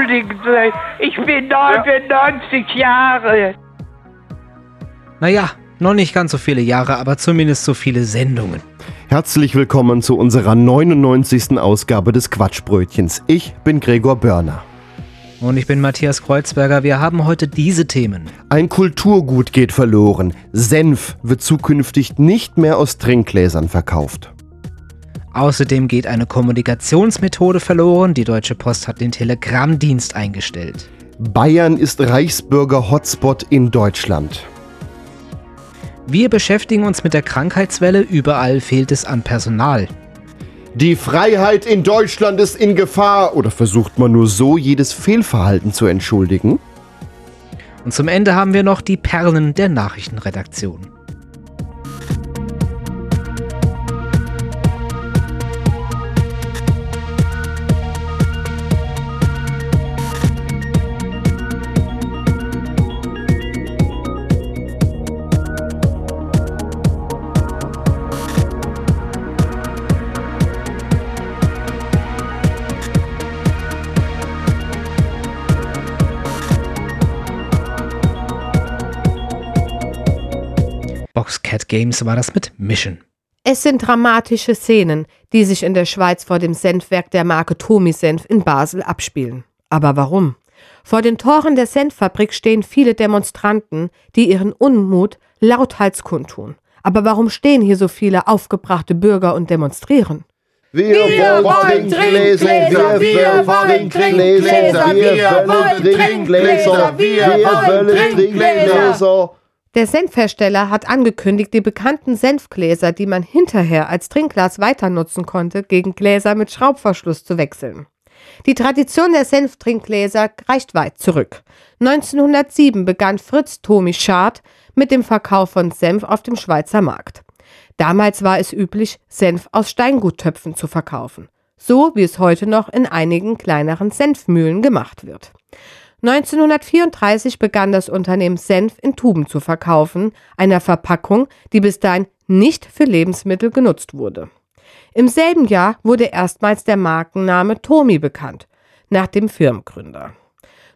Entschuldigen Sie, ich bin 99 Jahre. Naja, noch nicht ganz so viele Jahre, aber zumindest so viele Sendungen. Herzlich willkommen zu unserer 99. Ausgabe des Quatschbrötchens. Ich bin Gregor Börner. Und ich bin Matthias Kreuzberger. Wir haben heute diese Themen. Ein Kulturgut geht verloren. Senf wird zukünftig nicht mehr aus Trinkgläsern verkauft. Außerdem geht eine Kommunikationsmethode verloren. Die Deutsche Post hat den Telegrammdienst eingestellt. Bayern ist Reichsbürger-Hotspot in Deutschland. Wir beschäftigen uns mit der Krankheitswelle. Überall fehlt es an Personal. Die Freiheit in Deutschland ist in Gefahr. Oder versucht man nur so, jedes Fehlverhalten zu entschuldigen? Und zum Ende haben wir noch die Perlen der Nachrichtenredaktion. Boxcat Games war das mit Mission. Es sind dramatische Szenen, die sich in der Schweiz vor dem Senfwerk der Marke Tomi Senf in Basel abspielen. Aber warum? Vor den Toren der Senffabrik stehen viele Demonstranten, die ihren Unmut lauthals kundtun. Aber warum stehen hier so viele aufgebrachte Bürger und demonstrieren? Wir, wollen Trinkgläser, wir, wollen Trinkgläser, wir wollen Trinkgläser, wir wollen Trinkgläser. Der Senfhersteller hat angekündigt, die bekannten Senfgläser, die man hinterher als Trinkglas weiter nutzen konnte, gegen Gläser mit Schraubverschluss zu wechseln. Die Tradition der Senftrinkgläser reicht weit zurück. 1907 begann Fritz Tomi Schad mit dem Verkauf von Senf auf dem Schweizer Markt. Damals war es üblich, Senf aus Steinguttöpfen zu verkaufen, so wie es heute noch in einigen kleineren Senfmühlen gemacht wird. 1934 begann das Unternehmen Senf in Tuben zu verkaufen, einer Verpackung, die bis dahin nicht für Lebensmittel genutzt wurde. Im selben Jahr wurde erstmals der Markenname Tomi bekannt, nach dem Firmengründer.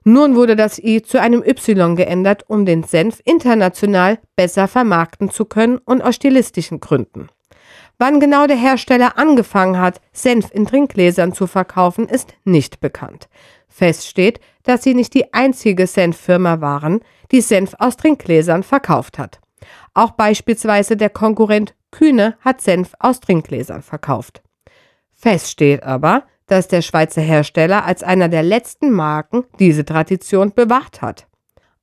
Nun wurde das I zu einem Y geändert, um den Senf international besser vermarkten zu können und aus stilistischen Gründen. Wann genau der Hersteller angefangen hat, Senf in Trinkgläsern zu verkaufen, ist nicht bekannt. Fest steht, dass sie nicht die einzige Senffirma waren, die Senf aus Trinkgläsern verkauft hat. Auch beispielsweise der Konkurrent Kühne hat Senf aus Trinkgläsern verkauft. Fest steht aber, dass der Schweizer Hersteller als einer der letzten Marken diese Tradition bewacht hat.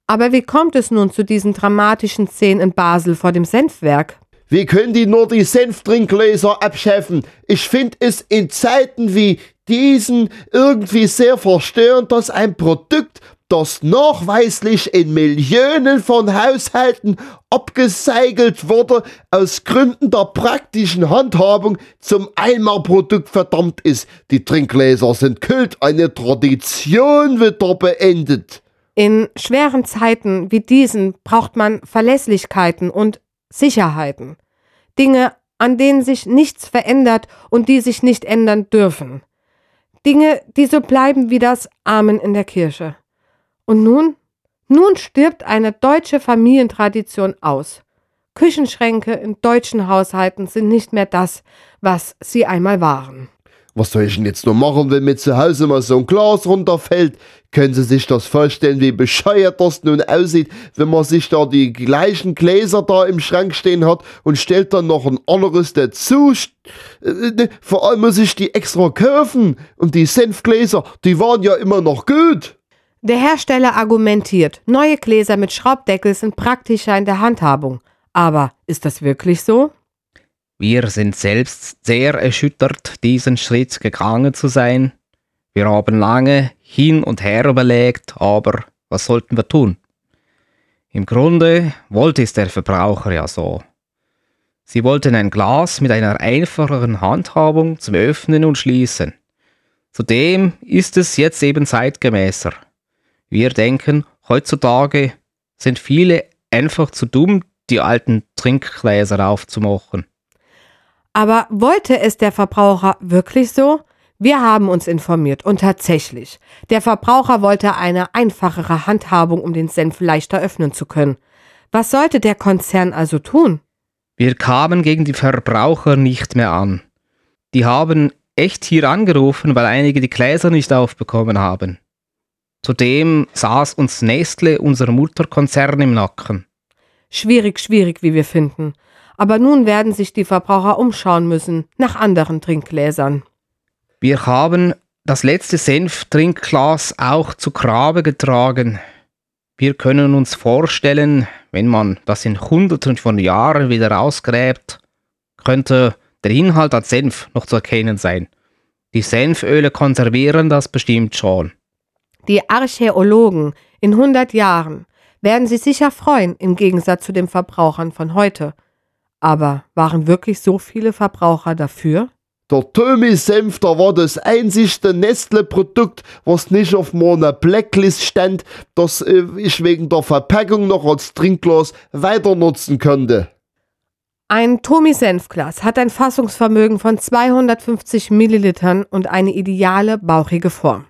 Aber wie kommt es nun zu diesen dramatischen Szenen in Basel vor dem Senfwerk? Wie können die nur die Senftrinkgläser abschaffen? Ich finde es in Zeiten wie diesen irgendwie sehr verstörend, dass ein Produkt, das nachweislich in Millionen von Haushalten abgeseigelt wurde, aus Gründen der praktischen Handhabung zum Einmalprodukt verdammt ist. Die Trinkgläser sind Kult, eine Tradition wird da beendet. In schweren Zeiten wie diesen braucht man Verlässlichkeiten und Sicherheiten. Dinge, an denen sich nichts verändert und die sich nicht ändern dürfen. Dinge, die so bleiben wie das Amen in der Kirche. Und nun? Nun stirbt eine deutsche Familientradition aus. Küchenschränke in deutschen Haushalten sind nicht mehr das, was sie einmal waren. Was soll ich denn jetzt nur machen, wenn mir zu Hause mal so ein Glas runterfällt? Können Sie sich das vorstellen, wie bescheuert das nun aussieht, wenn man sich da die gleichen Gläser da im Schrank stehen hat und stellt dann noch ein anderes dazu? Äh, Vor allem muss ich die extra kaufen. Und die Senfgläser, die waren ja immer noch gut. Der Hersteller argumentiert, neue Gläser mit Schraubdeckel sind praktischer in der Handhabung. Aber ist das wirklich so? Wir sind selbst sehr erschüttert, diesen Schritt gegangen zu sein. Wir haben lange hin und her überlegt, aber was sollten wir tun? Im Grunde wollte es der Verbraucher ja so. Sie wollten ein Glas mit einer einfacheren Handhabung zum Öffnen und Schließen. Zudem ist es jetzt eben zeitgemäßer. Wir denken, heutzutage sind viele einfach zu dumm, die alten Trinkgläser aufzumachen. Aber wollte es der Verbraucher wirklich so? Wir haben uns informiert und tatsächlich, der Verbraucher wollte eine einfachere Handhabung, um den Senf leichter öffnen zu können. Was sollte der Konzern also tun? Wir kamen gegen die Verbraucher nicht mehr an. Die haben echt hier angerufen, weil einige die Gläser nicht aufbekommen haben. Zudem saß uns Nestle, unser Mutterkonzern, im Nacken. Schwierig, schwierig, wie wir finden. Aber nun werden sich die Verbraucher umschauen müssen nach anderen Trinkgläsern. Wir haben das letzte Senftrinkglas auch zu Grabe getragen. Wir können uns vorstellen, wenn man das in Hunderten von Jahren wieder ausgräbt, könnte der Inhalt an Senf noch zu erkennen sein. Die Senföle konservieren das bestimmt schon. Die Archäologen in 100 Jahren werden sich sicher freuen, im Gegensatz zu den Verbrauchern von heute. Aber waren wirklich so viele Verbraucher dafür? Der Tömi-Senf, der war das einzigste Nestle-Produkt, was nicht auf meiner Blacklist stand, das äh, ich wegen der Verpackung noch als Trinkglas weiter nutzen könnte. Ein Tomi-Senfglas hat ein Fassungsvermögen von 250 Millilitern und eine ideale bauchige Form.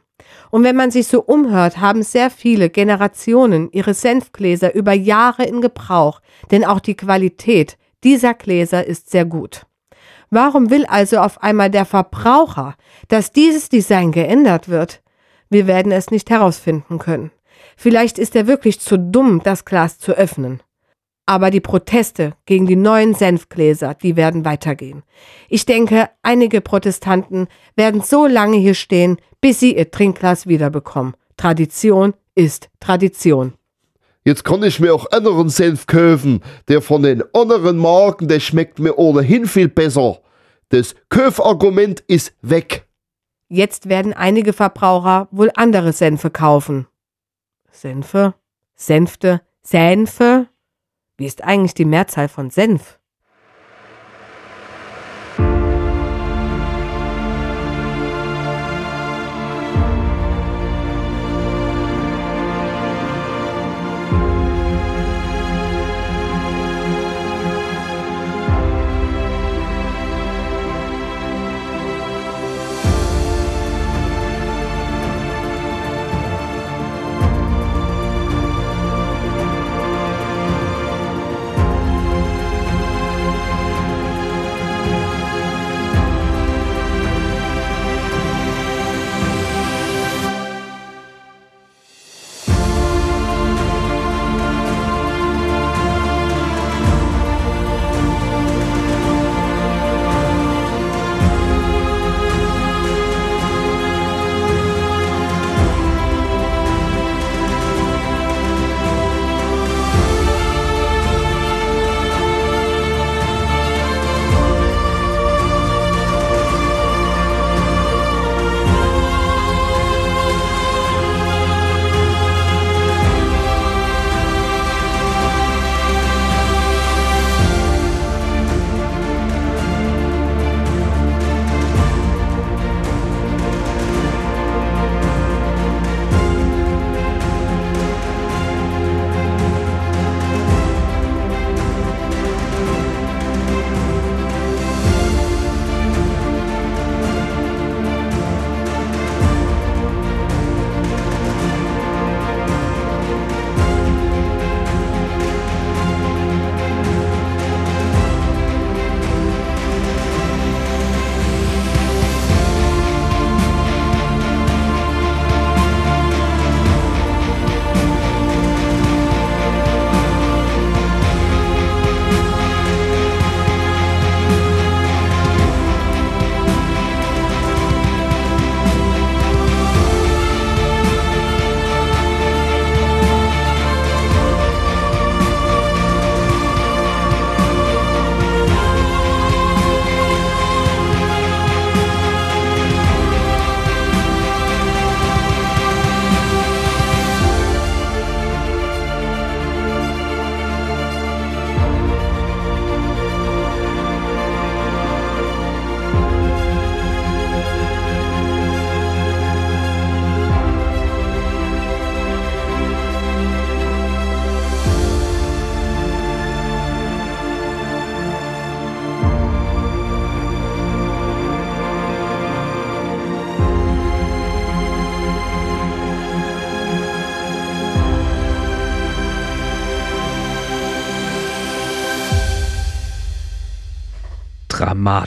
Und wenn man sich so umhört, haben sehr viele Generationen ihre Senfgläser über Jahre in Gebrauch, denn auch die Qualität dieser Gläser ist sehr gut. Warum will also auf einmal der Verbraucher, dass dieses Design geändert wird? Wir werden es nicht herausfinden können. Vielleicht ist er wirklich zu dumm, das Glas zu öffnen. Aber die Proteste gegen die neuen Senfgläser, die werden weitergehen. Ich denke, einige Protestanten werden so lange hier stehen, bis sie ihr Trinkglas wiederbekommen. Tradition ist Tradition. Jetzt kann ich mir auch anderen Senf kaufen. Der von den anderen Marken, der schmeckt mir ohnehin viel besser. Das Kaufargument ist weg. Jetzt werden einige Verbraucher wohl andere Senfe kaufen. Senfe? Senfte? Senfe? Wie ist eigentlich die Mehrzahl von Senf?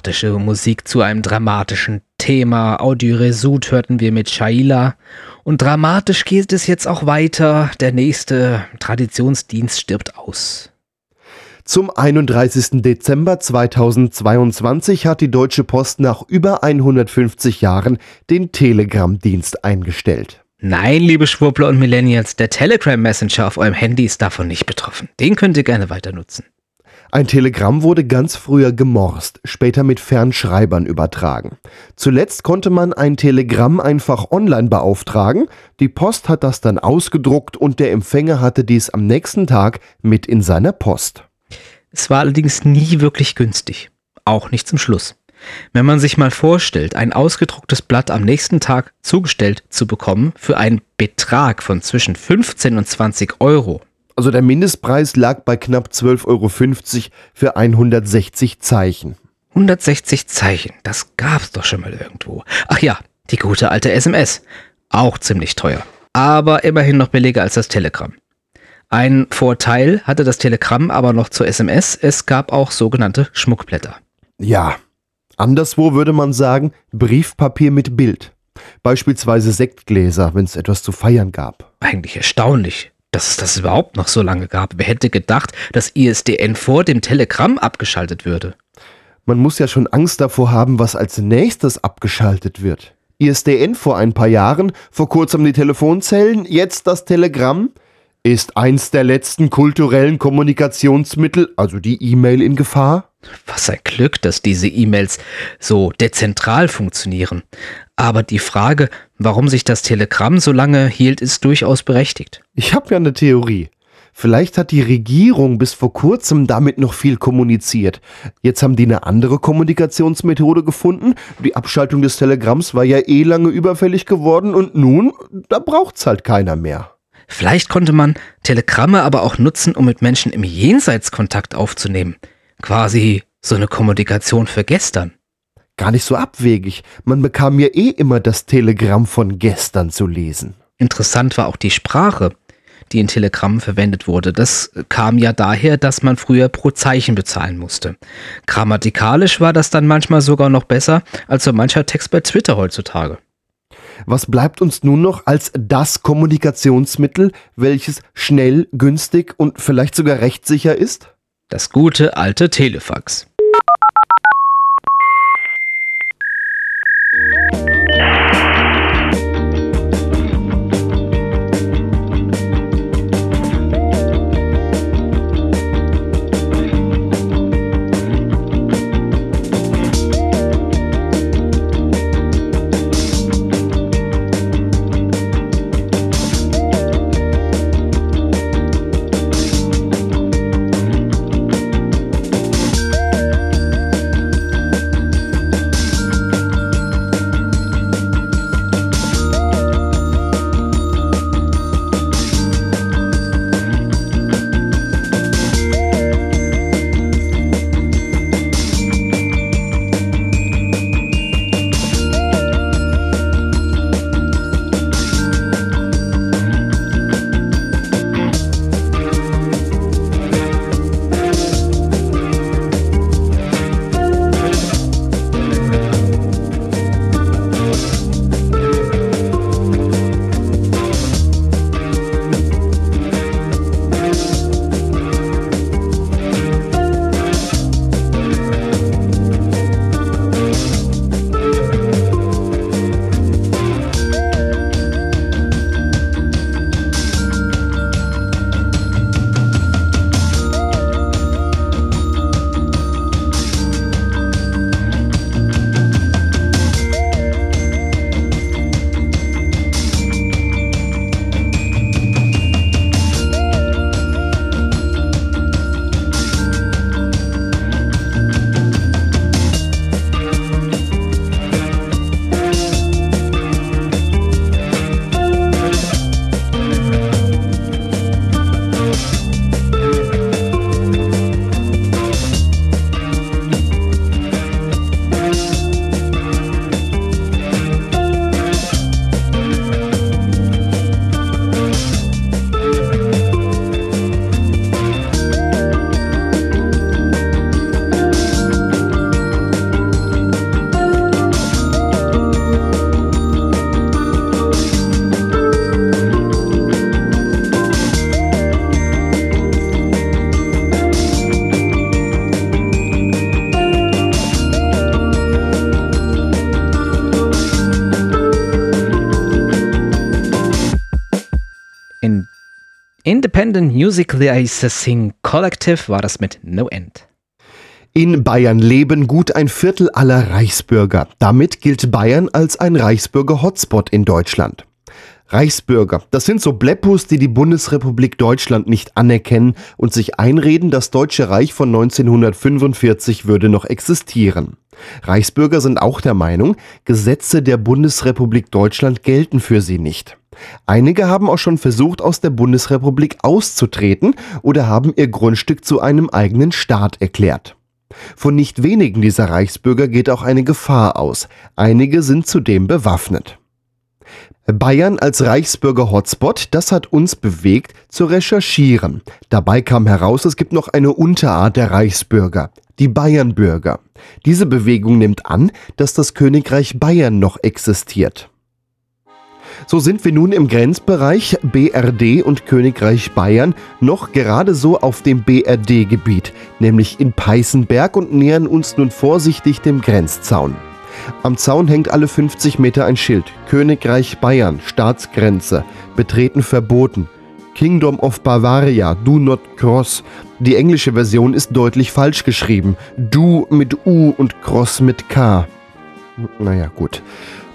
Dramatische Musik zu einem dramatischen Thema. Audio Resud hörten wir mit Shaila. Und dramatisch geht es jetzt auch weiter. Der nächste Traditionsdienst stirbt aus. Zum 31. Dezember 2022 hat die Deutsche Post nach über 150 Jahren den Telegram-Dienst eingestellt. Nein, liebe Schwurbler und Millennials, der Telegram Messenger auf eurem Handy ist davon nicht betroffen. Den könnt ihr gerne weiter nutzen. Ein Telegramm wurde ganz früher gemorst, später mit Fernschreibern übertragen. Zuletzt konnte man ein Telegramm einfach online beauftragen, die Post hat das dann ausgedruckt und der Empfänger hatte dies am nächsten Tag mit in seiner Post. Es war allerdings nie wirklich günstig. Auch nicht zum Schluss. Wenn man sich mal vorstellt, ein ausgedrucktes Blatt am nächsten Tag zugestellt zu bekommen für einen Betrag von zwischen 15 und 20 Euro. Also der Mindestpreis lag bei knapp 12,50 Euro für 160 Zeichen. 160 Zeichen, das gab's doch schon mal irgendwo. Ach ja, die gute alte SMS. Auch ziemlich teuer. Aber immerhin noch billiger als das Telegramm. Ein Vorteil hatte das Telegramm aber noch zur SMS, es gab auch sogenannte Schmuckblätter. Ja, anderswo würde man sagen Briefpapier mit Bild. Beispielsweise Sektgläser, wenn es etwas zu feiern gab. Eigentlich erstaunlich, dass es das überhaupt noch so lange gab. Wer hätte gedacht, dass ISDN vor dem Telegramm abgeschaltet würde? Man muss ja schon Angst davor haben, was als nächstes abgeschaltet wird. ISDN vor ein paar Jahren, vor kurzem die Telefonzellen, jetzt das Telegramm. Ist eins der letzten kulturellen Kommunikationsmittel, also die E-Mail, in Gefahr? Was ein Glück, dass diese E-Mails so dezentral funktionieren. Aber die Frage, warum sich das Telegramm so lange hielt, ist durchaus berechtigt. Ich habe ja eine Theorie. Vielleicht hat die Regierung bis vor kurzem damit noch viel kommuniziert. Jetzt haben die eine andere Kommunikationsmethode gefunden. Die Abschaltung des Telegramms war ja eh lange überfällig geworden und nun, da braucht's halt keiner mehr. Vielleicht konnte man Telegramme aber auch nutzen, um mit Menschen im Jenseits Kontakt aufzunehmen. Quasi so eine Kommunikation für gestern. Gar nicht so abwegig. Man bekam ja eh immer das Telegramm von gestern zu lesen. Interessant war auch die Sprache, die in Telegrammen verwendet wurde. Das kam ja daher, dass man früher pro Zeichen bezahlen musste. Grammatikalisch war das dann manchmal sogar noch besser als so mancher Text bei Twitter heutzutage. Was bleibt uns nun noch als das Kommunikationsmittel, welches schnell, günstig und vielleicht sogar rechtssicher ist? Das gute alte Telefax. Independent Music Licensing Collective war das mit No End. In Bayern leben gut ein Viertel aller Reichsbürger. Damit gilt Bayern als ein Reichsbürger-Hotspot in Deutschland. Reichsbürger, das sind so Bleppus, die die Bundesrepublik Deutschland nicht anerkennen und sich einreden, das Deutsche Reich von 1945 würde noch existieren. Reichsbürger sind auch der Meinung, Gesetze der Bundesrepublik Deutschland gelten für sie nicht. Einige haben auch schon versucht, aus der Bundesrepublik auszutreten oder haben ihr Grundstück zu einem eigenen Staat erklärt. Von nicht wenigen dieser Reichsbürger geht auch eine Gefahr aus. Einige sind zudem bewaffnet. Bayern als Reichsbürger-Hotspot, das hat uns bewegt, zu recherchieren. Dabei kam heraus, es gibt noch eine Unterart der Reichsbürger, die Bayernbürger. Diese Bewegung nimmt an, dass das Königreich Bayern noch existiert. So sind wir nun im Grenzbereich BRD und Königreich Bayern noch gerade so auf dem BRD-Gebiet, nämlich in Peißenberg und nähern uns nun vorsichtig dem Grenzzaun. Am Zaun hängt alle 50 Meter ein Schild. Königreich Bayern, Staatsgrenze. Betreten verboten. Kingdom of Bavaria, do not cross. Die englische Version ist deutlich falsch geschrieben. Do mit U und cross mit K. Naja, gut.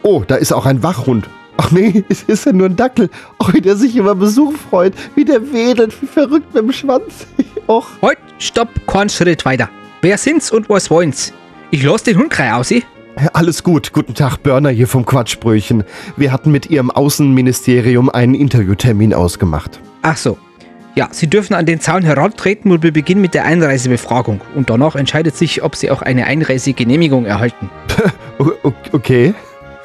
Oh, da ist auch ein Wachhund. Ach nee, es ist ja nur ein Dackel. Ach, wie der sich über Besuch freut. Wie der wedelt, wie verrückt mit dem Schwanz. Och. Halt, stopp, kein Schritt weiter. Wer sind's und was wollen's? Ich lass den Hund gleich aus, alles gut. Guten Tag, Börner hier vom Quatschbröchen. Wir hatten mit Ihrem Außenministerium einen Interviewtermin ausgemacht. Ach so. Ja, Sie dürfen an den Zaun herantreten und wir beginnen mit der Einreisebefragung. Und danach entscheidet sich, ob Sie auch eine Einreisegenehmigung erhalten. okay.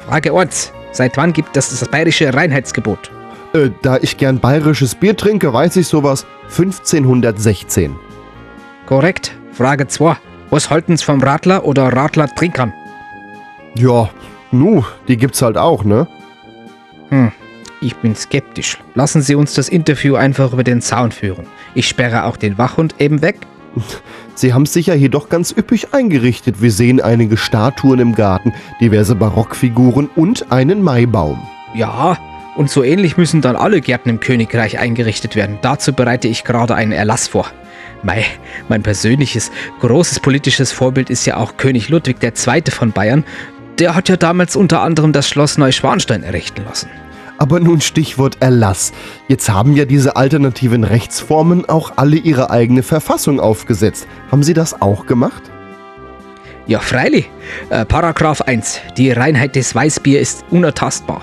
Frage 1. Seit wann gibt es das bayerische Reinheitsgebot? Äh, da ich gern bayerisches Bier trinke, weiß ich sowas. 1516. Korrekt. Frage 2. Was halten Sie vom Radler oder Radler-Trinkern? Ja, nu, die gibt's halt auch, ne? Hm, ich bin skeptisch. Lassen Sie uns das Interview einfach über den Zaun führen. Ich sperre auch den Wachhund eben weg. Sie haben es sicher hier doch ganz üppig eingerichtet. Wir sehen einige Statuen im Garten, diverse Barockfiguren und einen Maibaum. Ja, und so ähnlich müssen dann alle Gärten im Königreich eingerichtet werden. Dazu bereite ich gerade einen Erlass vor. Mein, mein persönliches großes politisches Vorbild ist ja auch König Ludwig II. von Bayern der hat ja damals unter anderem das Schloss Neuschwanstein errichten lassen. Aber nun Stichwort Erlass. Jetzt haben ja diese alternativen Rechtsformen auch alle ihre eigene Verfassung aufgesetzt. Haben Sie das auch gemacht? Ja, freilich. Äh, Paragraph 1. Die Reinheit des Weißbier ist unertastbar.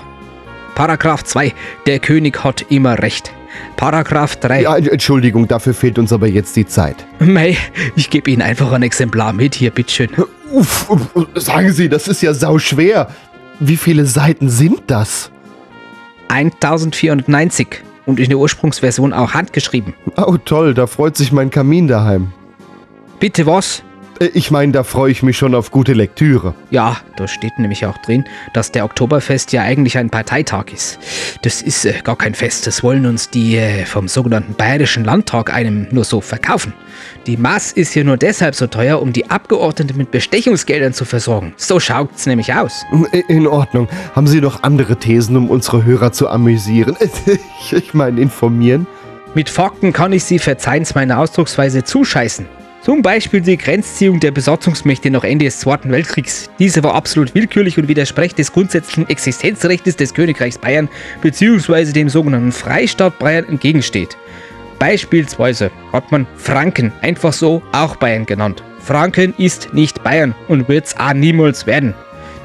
Paragraph 2. Der König hat immer Recht. Paragraph 3. Ja, Entschuldigung, dafür fehlt uns aber jetzt die Zeit. Mei, ich gebe Ihnen einfach ein Exemplar mit hier, bitteschön. Uff, sagen Sie, das ist ja sau schwer. Wie viele Seiten sind das? 1490 und in der Ursprungsversion auch handgeschrieben. Oh toll, da freut sich mein Kamin daheim. Bitte was? Äh, ich meine, da freue ich mich schon auf gute Lektüre. Ja, da steht nämlich auch drin, dass der Oktoberfest ja eigentlich ein Parteitag ist. Das ist äh, gar kein Fest, das wollen uns die äh, vom sogenannten Bayerischen Landtag einem nur so verkaufen. Die Maß ist hier nur deshalb so teuer, um die Abgeordneten mit Bestechungsgeldern zu versorgen. So schaut's nämlich aus. In Ordnung. Haben Sie noch andere Thesen, um unsere Hörer zu amüsieren? ich meine, informieren? Mit Fakten kann ich Sie verzeihen's meiner Ausdrucksweise zuscheißen. Zum Beispiel die Grenzziehung der Besatzungsmächte nach Ende des Zweiten Weltkriegs. Diese war absolut willkürlich und widerspricht des grundsätzlichen Existenzrechts des Königreichs Bayern bzw. dem sogenannten Freistaat Bayern entgegensteht. Beispielsweise hat man Franken einfach so auch Bayern genannt. Franken ist nicht Bayern und wird es auch niemals werden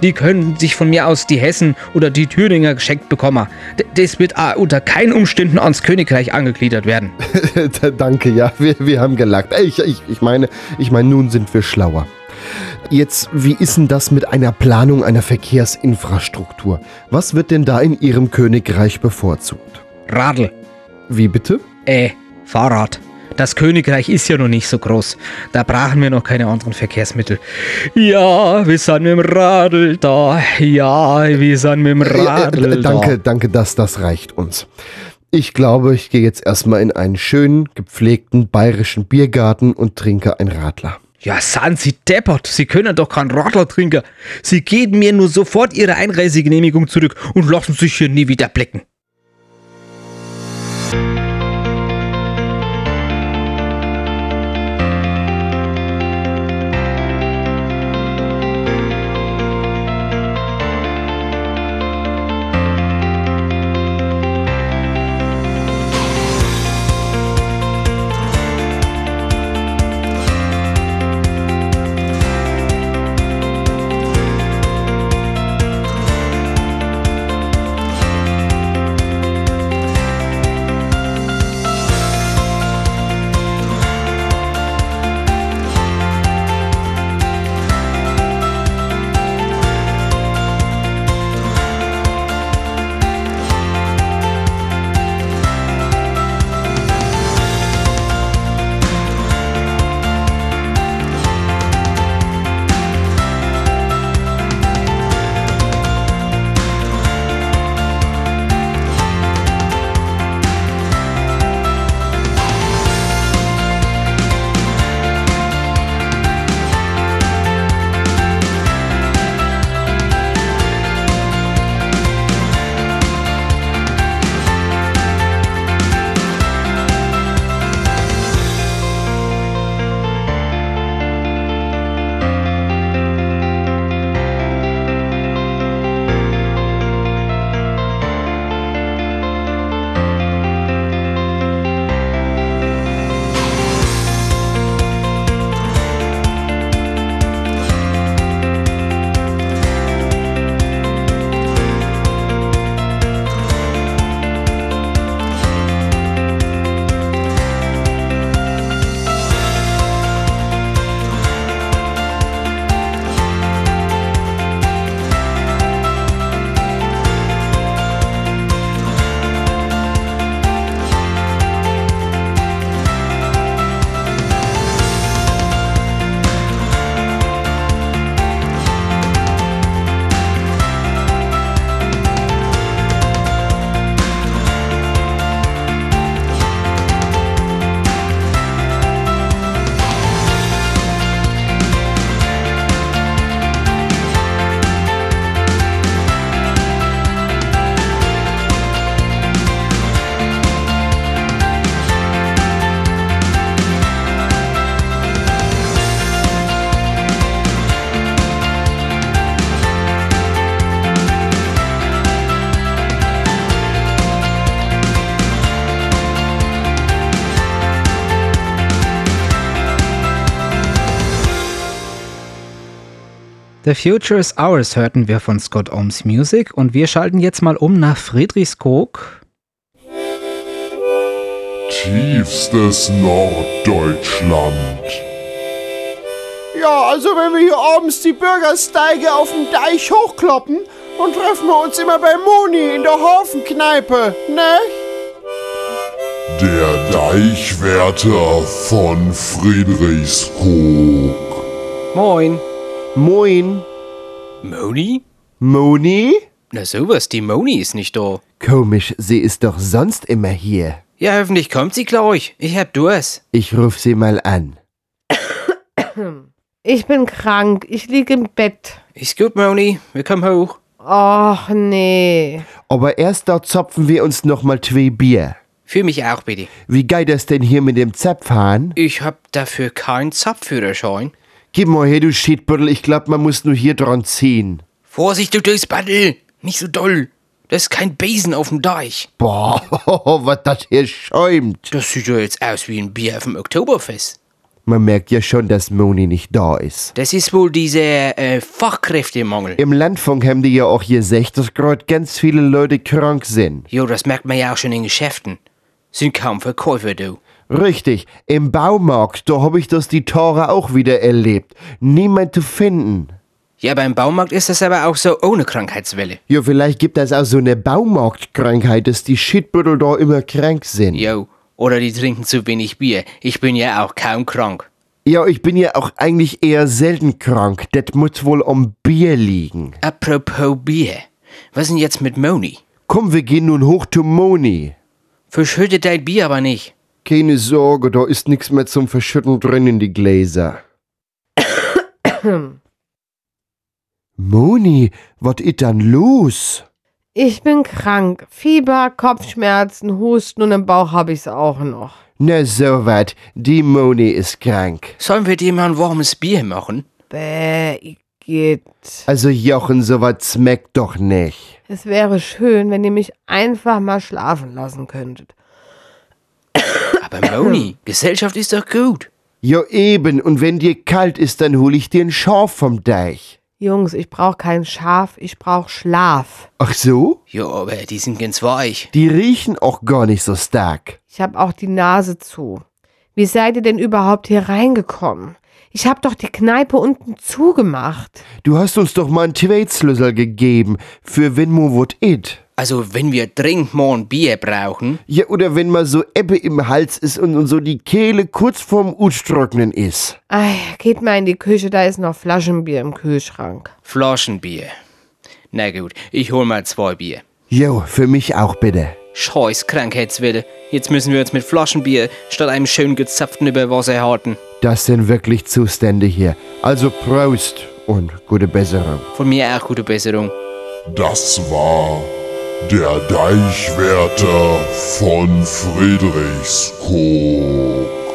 die können sich von mir aus die Hessen oder die Thüringer geschenkt bekommen. Das wird unter keinen Umständen ans Königreich angegliedert werden. Danke, ja, wir, wir haben gelacht. Ich, ich, ich meine, ich meine, nun sind wir schlauer. Jetzt, wie ist denn das mit einer Planung einer Verkehrsinfrastruktur? Was wird denn da in Ihrem Königreich bevorzugt? Radl. Wie bitte? Äh, Fahrrad. Das Königreich ist ja noch nicht so groß. Da brauchen wir noch keine anderen Verkehrsmittel. Ja, wir sind mit dem Radl da. Ja, wir sind mit dem Radl äh, äh, danke, da. Danke, dass das reicht uns. Ich glaube, ich gehe jetzt erstmal in einen schönen, gepflegten bayerischen Biergarten und trinke ein Radler. Ja, sind Sie deppert. Sie können doch kein Radler trinken. Sie geben mir nur sofort Ihre Einreisegenehmigung zurück und lassen sich hier nie wieder blicken. The Future is Ours hörten wir von Scott Ohms Music und wir schalten jetzt mal um nach Friedrichskoog. Tiefstes Norddeutschland. Ja, also wenn wir hier abends die Bürgersteige auf dem Deich hochkloppen, dann treffen wir uns immer bei Moni in der Hafenkneipe, ne? Der Deichwärter von Friedrichskoog. Moin. Moin. Moni? Moni? Na sowas, die Moni ist nicht da. Komisch, sie ist doch sonst immer hier. Ja, hoffentlich kommt sie gleich. Ich hab Durst. Ich ruf sie mal an. Ich bin krank. Ich liege im Bett. Ist gut, Moni. Wir kommen hoch. Och, nee. Aber erst da zapfen wir uns noch mal zwei Bier. Für mich auch bitte. Wie geht das denn hier mit dem Zapfhahn? Ich hab dafür keinen Zapfführerschein. Gib mal her, du Schiedbüttel, ich glaub, man muss nur hier dran ziehen. Vorsicht, du Dösbaddel! Nicht so doll. Das ist kein Besen auf dem Deich. Boah, was das hier schäumt. Das sieht ja jetzt aus wie ein Bier auf dem Oktoberfest. Man merkt ja schon, dass Moni nicht da ist. Das ist wohl dieser äh, Fachkräftemangel. Im Landfunk haben die ja auch gesagt, dass gerade ganz viele Leute krank sind. Jo, das merkt man ja auch schon in Geschäften. Sind kaum Verkäufer, du. Richtig, im Baumarkt, da hab ich das die Tore auch wieder erlebt. Niemand zu finden. Ja, beim Baumarkt ist das aber auch so ohne Krankheitswelle. Ja, vielleicht gibt es auch so eine Baumarktkrankheit, dass die Shitbüttel da immer krank sind. Jo, oder die trinken zu wenig Bier. Ich bin ja auch kaum krank. Ja, ich bin ja auch eigentlich eher selten krank. Das muss wohl am Bier liegen. Apropos Bier. Was denn jetzt mit Moni? Komm, wir gehen nun hoch zu Moni. Verschüttet dein Bier aber nicht. Keine Sorge, da ist nichts mehr zum Verschütten drin in die Gläser. Moni, was ist dann los? Ich bin krank. Fieber, Kopfschmerzen, Husten und im Bauch habe ich's auch noch. Na so wat, die Moni ist krank. Sollen wir dir mal ein warmes Bier machen? Bäh, ich geht. Also Jochen, so was schmeckt doch nicht. Es wäre schön, wenn ihr mich einfach mal schlafen lassen könntet. Aber Moni, Gesellschaft ist doch gut. Ja eben, und wenn dir kalt ist, dann hol ich dir ein Schaf vom Deich. Jungs, ich brauche kein Schaf, ich brauche Schlaf. Ach so? Ja, aber die sind ganz weich. Die riechen auch gar nicht so stark. Ich habe auch die Nase zu. Wie seid ihr denn überhaupt hier reingekommen? Ich habe doch die Kneipe unten zugemacht. Du hast uns doch mal einen Tweetslüssel gegeben, für wenn mo wot it. Also, wenn wir dringend mal ein Bier brauchen, Ja, oder wenn mal so Ebbe im Hals ist und, und so die Kehle kurz vorm Uttrocknen ist. Ei, geht mal in die Küche, da ist noch Flaschenbier im Kühlschrank. Flaschenbier. Na gut, ich hol mal zwei Bier. Jo, für mich auch bitte. Scheiß Krankheitswelle. Jetzt müssen wir uns mit Flaschenbier statt einem schön gezapften über Wasser halten. Das sind wirklich Zustände hier. Also Prost und gute Besserung. Von mir auch gute Besserung. Das war der Deichwärter von Friedrichskoog.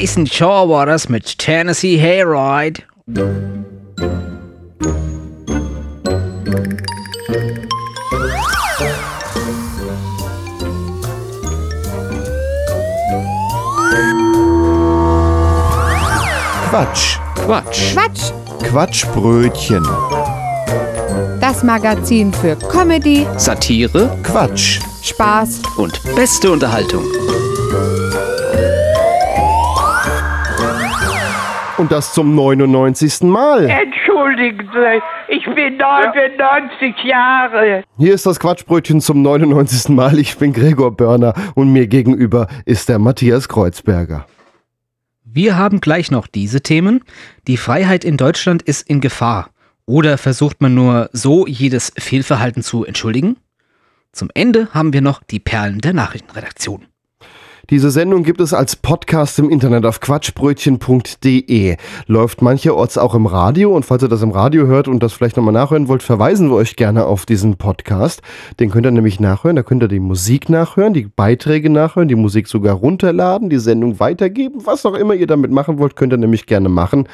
Jason Shaw war das mit Tennessee Hayride. Quatsch. Quatsch. Quatsch, Quatschbrötchen. das Magazin für Comedy, Satire Quatsch. Spaß und beste Unterhaltung. Und das zum 99. Mal. Entschuldigen Sie, ich bin 99 Jahre. Hier ist das Quatschbrötchen zum 99. Mal. Ich bin Gregor Börner und mir gegenüber ist der Matthias Kreuzberger. Wir haben gleich noch diese Themen. Die Freiheit in Deutschland ist in Gefahr. Oder versucht man nur so jedes Fehlverhalten zu entschuldigen? Zum Ende haben wir noch die Perlen der Nachrichtenredaktion. Diese Sendung gibt es als Podcast im Internet auf quatschbrötchen.de. Läuft mancherorts auch im Radio und falls ihr das im Radio hört und das vielleicht nochmal nachhören wollt, verweisen wir euch gerne auf diesen Podcast. Den könnt ihr nämlich nachhören, da könnt ihr die Musik nachhören, die Beiträge nachhören, die Musik sogar runterladen, die Sendung weitergeben, was auch immer ihr damit machen wollt, könnt ihr nämlich gerne machen.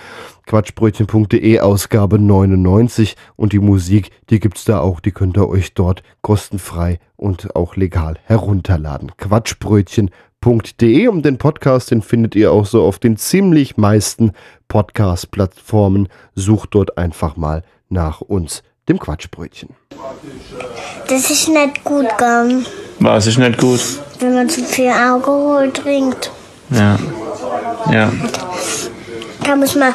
Quatschbrötchen.de Ausgabe 99 und die Musik, die gibt's da auch, die könnt ihr euch dort kostenfrei und auch legal herunterladen. Quatschbrötchen.de und den Podcast, den findet ihr auch so auf den ziemlich meisten Podcast-Plattformen. Sucht dort einfach mal nach uns, dem Quatschbrötchen. Das ist nicht gut, gell? Was ist nicht gut? wenn man zu viel Alkohol trinkt. Ja. Ja. Da muss man,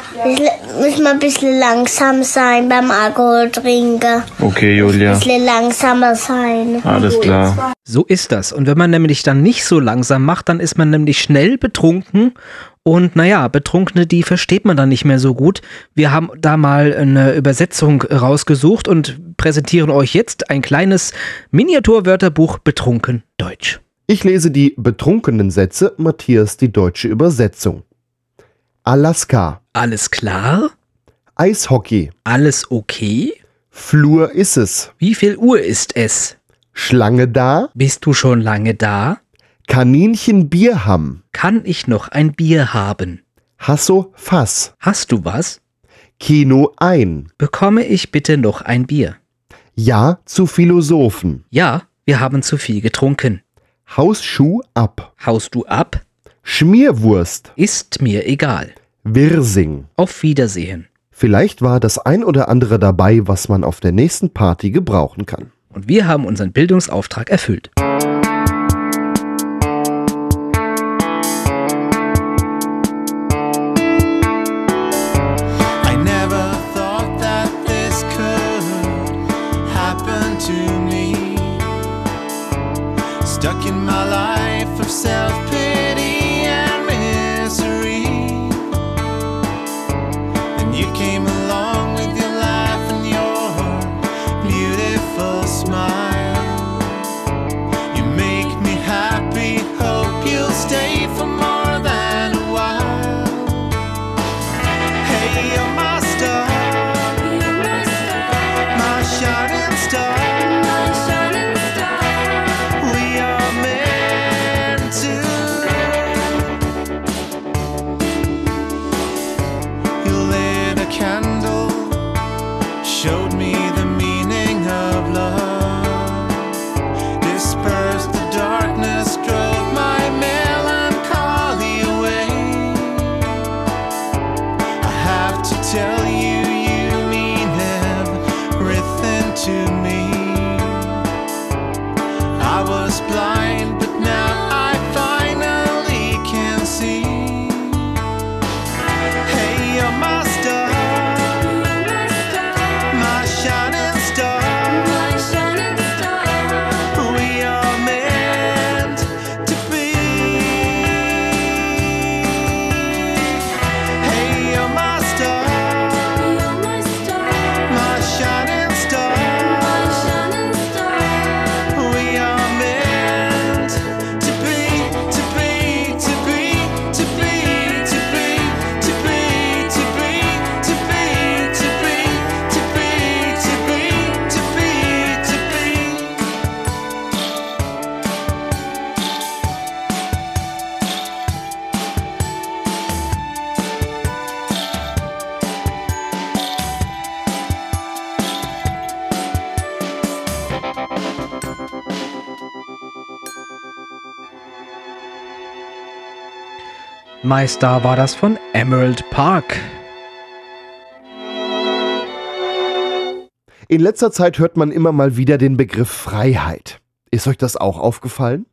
muss man ein bisschen langsam sein beim Alkohol trinken. Okay, Julia. Ein bisschen langsamer sein. Alles klar. So ist das. Und wenn man nämlich dann nicht so langsam macht, dann ist man nämlich schnell betrunken. Und naja, Betrunkene, die versteht man dann nicht mehr so gut. Wir haben da mal eine Übersetzung rausgesucht und präsentieren euch jetzt ein kleines Miniaturwörterbuch Betrunken Deutsch. Ich lese die betrunkenen Sätze, Matthias die deutsche Übersetzung. Alaska, Alles klar? Eishockey, Alles okay? Flur ist es, Wie viel Uhr ist es? Schlange da, Bist du schon lange da? Kaninchen Bier ham, Kann ich noch ein Bier haben? Hasso Fass, Hast du was? Kino ein, Bekomme ich bitte noch ein Bier? Ja zu Philosophen, Ja, wir haben zu viel getrunken. Hausschuh ab, Haust du ab? Schmierwurst, Ist mir egal. Wirsing. Auf Wiedersehen. Vielleicht war das ein oder andere dabei, was man auf der nächsten Party gebrauchen kann. Und wir haben unseren Bildungsauftrag erfüllt. I never thought that this could happen to me. Stuck in my life of self Meister war das von Emerald Park. In letzter Zeit hört man immer mal wieder den Begriff Freiheit. Ist euch das auch aufgefallen?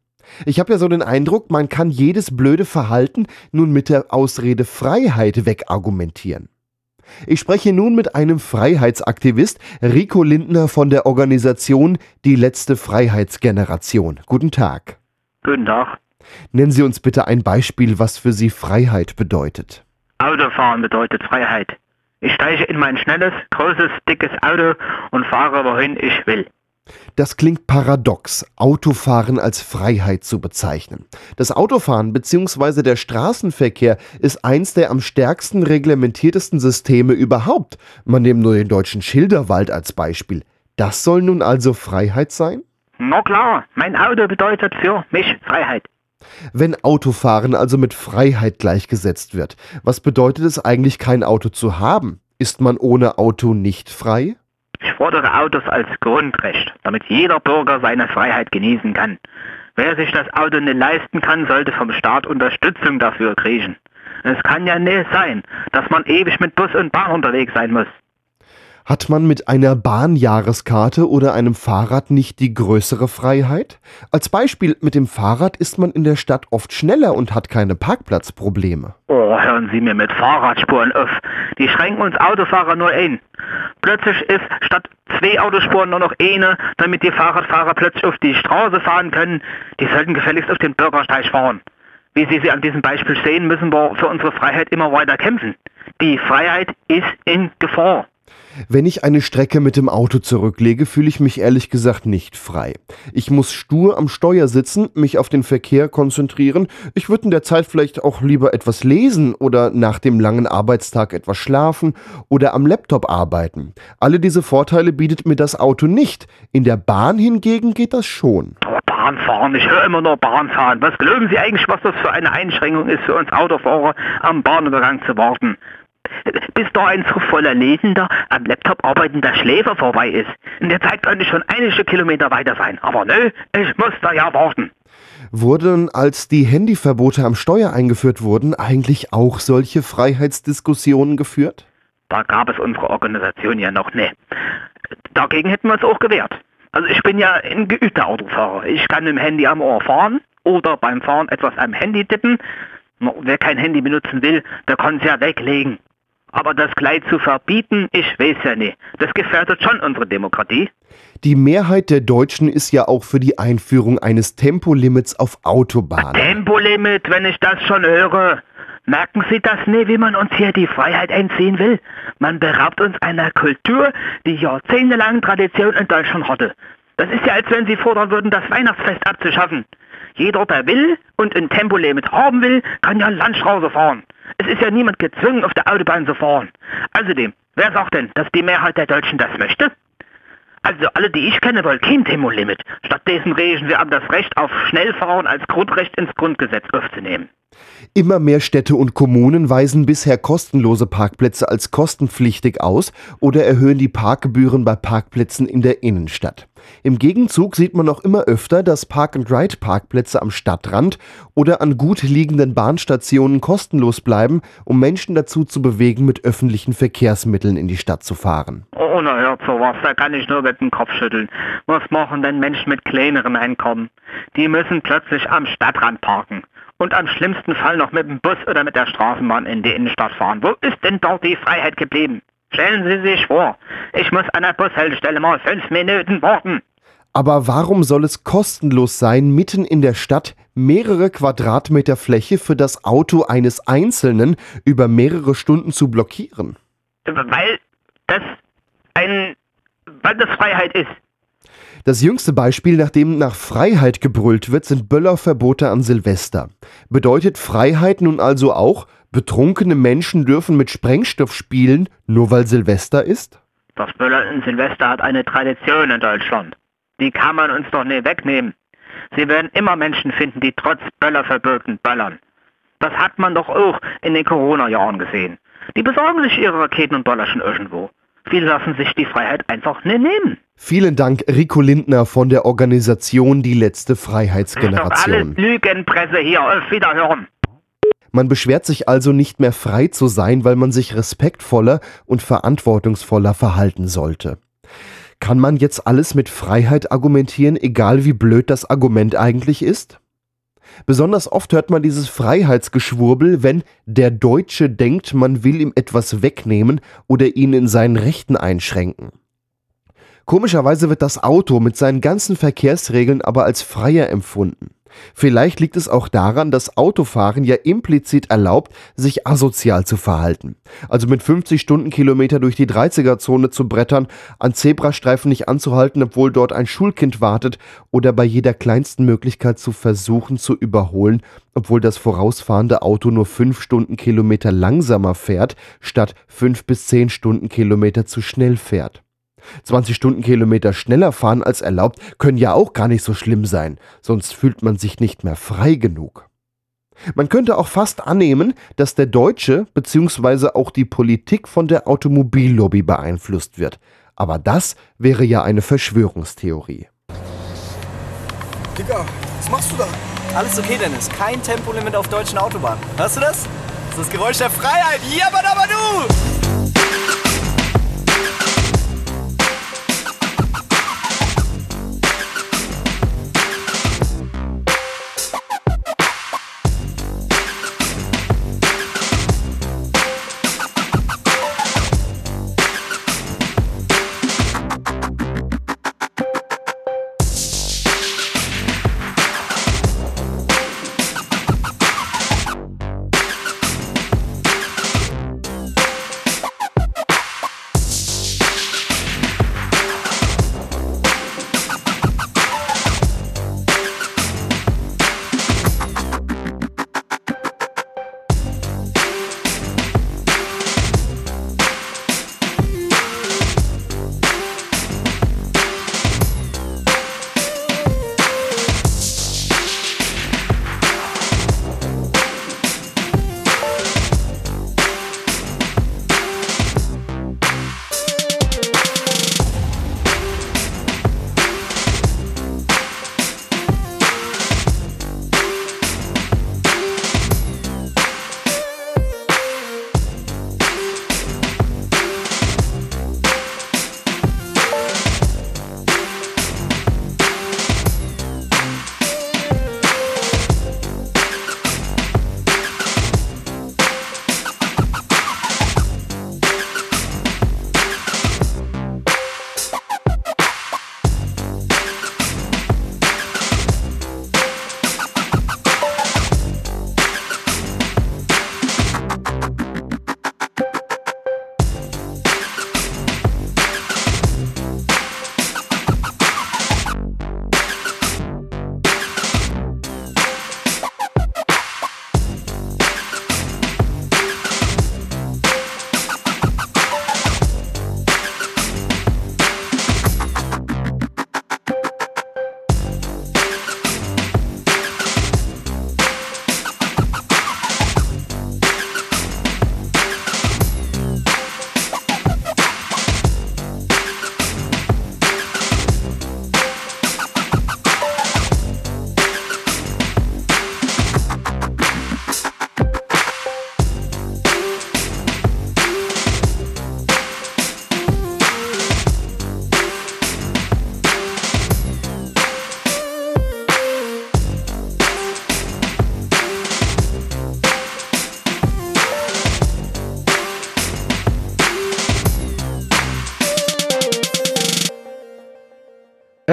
Ich habe ja so den Eindruck, man kann jedes blöde Verhalten nun mit der Ausrede Freiheit wegargumentieren. Ich spreche nun mit einem Freiheitsaktivist, Rico Lindner von der Organisation Die letzte Freiheitsgeneration. Guten Tag. Guten Tag. Nennen Sie uns bitte ein Beispiel, was für Sie Freiheit bedeutet. Autofahren bedeutet Freiheit. Ich steige in mein schnelles, großes, dickes Auto und fahre, wohin ich will. Das klingt paradox, Autofahren als Freiheit zu bezeichnen. Das Autofahren bzw. der Straßenverkehr ist eins der am stärksten reglementiertesten Systeme überhaupt. Man nimmt nur den deutschen Schilderwald als Beispiel. Das soll nun also Freiheit sein? Na klar, mein Auto bedeutet für mich Freiheit. Wenn Autofahren also mit Freiheit gleichgesetzt wird, was bedeutet es eigentlich, kein Auto zu haben? Ist man ohne Auto nicht frei? Ich fordere Autos als Grundrecht, damit jeder Bürger seine Freiheit genießen kann. Wer sich das Auto nicht leisten kann, sollte vom Staat Unterstützung dafür kriegen. Es kann ja nicht sein, dass man ewig mit Bus und Bahn unterwegs sein muss. Hat man mit einer Bahnjahreskarte oder einem Fahrrad nicht die größere Freiheit? Als Beispiel, mit dem Fahrrad ist man in der Stadt oft schneller und hat keine Parkplatzprobleme. Oh, hören Sie mir mit Fahrradspuren auf. Die schränken uns Autofahrer nur ein. Plötzlich ist statt zwei Autospuren nur noch eine, damit die Fahrradfahrer plötzlich auf die Straße fahren können. Die sollten gefälligst auf den Bürgersteig fahren. Wie Sie sie an diesem Beispiel sehen, müssen wir für unsere Freiheit immer weiter kämpfen. Die Freiheit ist in Gefahr. Wenn ich eine Strecke mit dem Auto zurücklege, fühle ich mich ehrlich gesagt nicht frei. Ich muss stur am Steuer sitzen, mich auf den Verkehr konzentrieren. Ich würde in der Zeit vielleicht auch lieber etwas lesen oder nach dem langen Arbeitstag etwas schlafen oder am Laptop arbeiten. Alle diese Vorteile bietet mir das Auto nicht. In der Bahn hingegen geht das schon. Bahnfahren, ich höre immer nur Bahnfahren. Was glauben Sie eigentlich, was das für eine Einschränkung ist für uns Autofahrer, am Bahnübergang zu warten? Bis da ein so voller Lesender am Laptop arbeitender Schläfer vorbei ist. In der Zeit könnte ich schon einige Kilometer weiter sein. Aber nö, ich muss da ja warten. Wurden, als die Handyverbote am Steuer eingeführt wurden, eigentlich auch solche Freiheitsdiskussionen geführt? Da gab es unsere Organisation ja noch nicht. Dagegen hätten wir uns auch gewehrt. Also ich bin ja ein geübter Autofahrer. Ich kann mit dem Handy am Ohr fahren oder beim Fahren etwas am Handy tippen. Wer kein Handy benutzen will, der kann es ja weglegen. Aber das gleich zu verbieten, ich weiß ja nicht. Das gefährdet schon unsere Demokratie. Die Mehrheit der Deutschen ist ja auch für die Einführung eines Tempolimits auf Autobahnen. Tempolimit, wenn ich das schon höre. Merken Sie das nicht, wie man uns hier die Freiheit entziehen will? Man beraubt uns einer Kultur, die jahrzehntelang Tradition in Deutschland hatte. Das ist ja, als wenn Sie fordern würden, das Weihnachtsfest abzuschaffen. Jeder, der will und ein Tempolimit haben will, kann ja Landstraße fahren. Es ist ja niemand gezwungen, auf der Autobahn zu fahren. Außerdem, wer sagt denn, dass die Mehrheit der Deutschen das möchte? Also alle, die ich kenne, wollen kein Tempolimit. Stattdessen regen wir an, das Recht auf Schnellfahren als Grundrecht ins Grundgesetz aufzunehmen. Immer mehr Städte und Kommunen weisen bisher kostenlose Parkplätze als kostenpflichtig aus oder erhöhen die Parkgebühren bei Parkplätzen in der Innenstadt. Im Gegenzug sieht man auch immer öfter, dass Park-and-Ride-Parkplätze am Stadtrand oder an gut liegenden Bahnstationen kostenlos bleiben, um Menschen dazu zu bewegen, mit öffentlichen Verkehrsmitteln in die Stadt zu fahren. Oh, na hört sowas, da kann ich nur mit dem Kopf schütteln. Was machen denn Menschen mit kleineren Einkommen? Die müssen plötzlich am Stadtrand parken und am schlimmsten Fall noch mit dem Bus oder mit der Straßenbahn in die Innenstadt fahren. Wo ist denn dort die Freiheit geblieben? Stellen Sie sich vor, ich muss an der Bushaltestelle mal fünf Minuten warten. Aber warum soll es kostenlos sein, mitten in der Stadt mehrere Quadratmeter Fläche für das Auto eines Einzelnen über mehrere Stunden zu blockieren? Weil das ein, weil das Freiheit ist. Das jüngste Beispiel, nachdem nach Freiheit gebrüllt wird, sind Böllerverbote an Silvester. Bedeutet Freiheit nun also auch, betrunkene Menschen dürfen mit Sprengstoff spielen, nur weil Silvester ist? Das Böllern in Silvester hat eine Tradition in Deutschland. Die kann man uns doch nicht wegnehmen. Sie werden immer Menschen finden, die trotz Böllerverboten böllern. Das hat man doch auch in den Corona-Jahren gesehen. Die besorgen sich ihre Raketen und Böllerchen irgendwo. Viele lassen sich die Freiheit einfach nicht nehmen. Vielen Dank, Rico Lindner von der Organisation Die letzte Das ist doch alles Freiheitsgeneration. Lügenpresse hier. Auf Wiederhören. Man beschwert sich also nicht mehr frei zu sein, weil man sich respektvoller und verantwortungsvoller verhalten sollte. Kann man jetzt alles mit Freiheit argumentieren, egal wie blöd das Argument eigentlich ist? Besonders oft hört man dieses Freiheitsgeschwurbel, wenn der Deutsche denkt, man will ihm etwas wegnehmen oder ihn in seinen Rechten einschränken. Komischerweise wird das Auto mit seinen ganzen Verkehrsregeln aber als freier empfunden. Vielleicht liegt es auch daran, dass Autofahren ja implizit erlaubt, sich asozial zu verhalten. Also mit 50 Stundenkilometer durch die 30er-Zone zu brettern, an Zebrastreifen nicht anzuhalten, obwohl dort ein Schulkind wartet, oder bei jeder kleinsten Möglichkeit zu versuchen zu überholen, obwohl das vorausfahrende Auto nur 5 Stundenkilometer langsamer fährt, statt 5 bis 10 Stundenkilometer zu schnell fährt. 20 Stundenkilometer schneller fahren als erlaubt können ja auch gar nicht so schlimm sein, sonst fühlt man sich nicht mehr frei genug. Man könnte auch fast annehmen, dass der Deutsche bzw. auch die Politik von der Automobillobby beeinflusst wird. Aber das wäre ja eine Verschwörungstheorie. Digga, was machst du da? Alles okay, Dennis. Kein Tempolimit auf deutschen Autobahnen. Hörst du das? Das ist das Geräusch der Freiheit. Jabadabadu!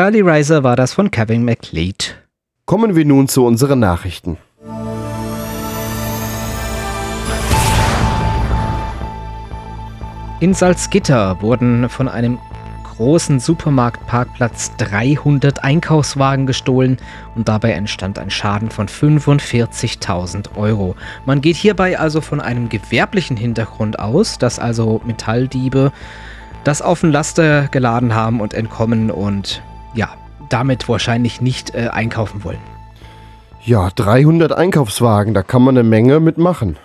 Early Riser war das von Kevin McLeod. Kommen wir nun zu unseren Nachrichten. In Salzgitter wurden von einem großen Supermarktparkplatz 300 Einkaufswagen gestohlen und dabei entstand ein Schaden von 45.000 Euro. Man geht hierbei also von einem gewerblichen Hintergrund aus, dass also Metalldiebe das auf den Laster geladen haben und entkommen und ja, damit wahrscheinlich nicht äh, einkaufen wollen. Ja, 300 Einkaufswagen, da kann man eine Menge mitmachen.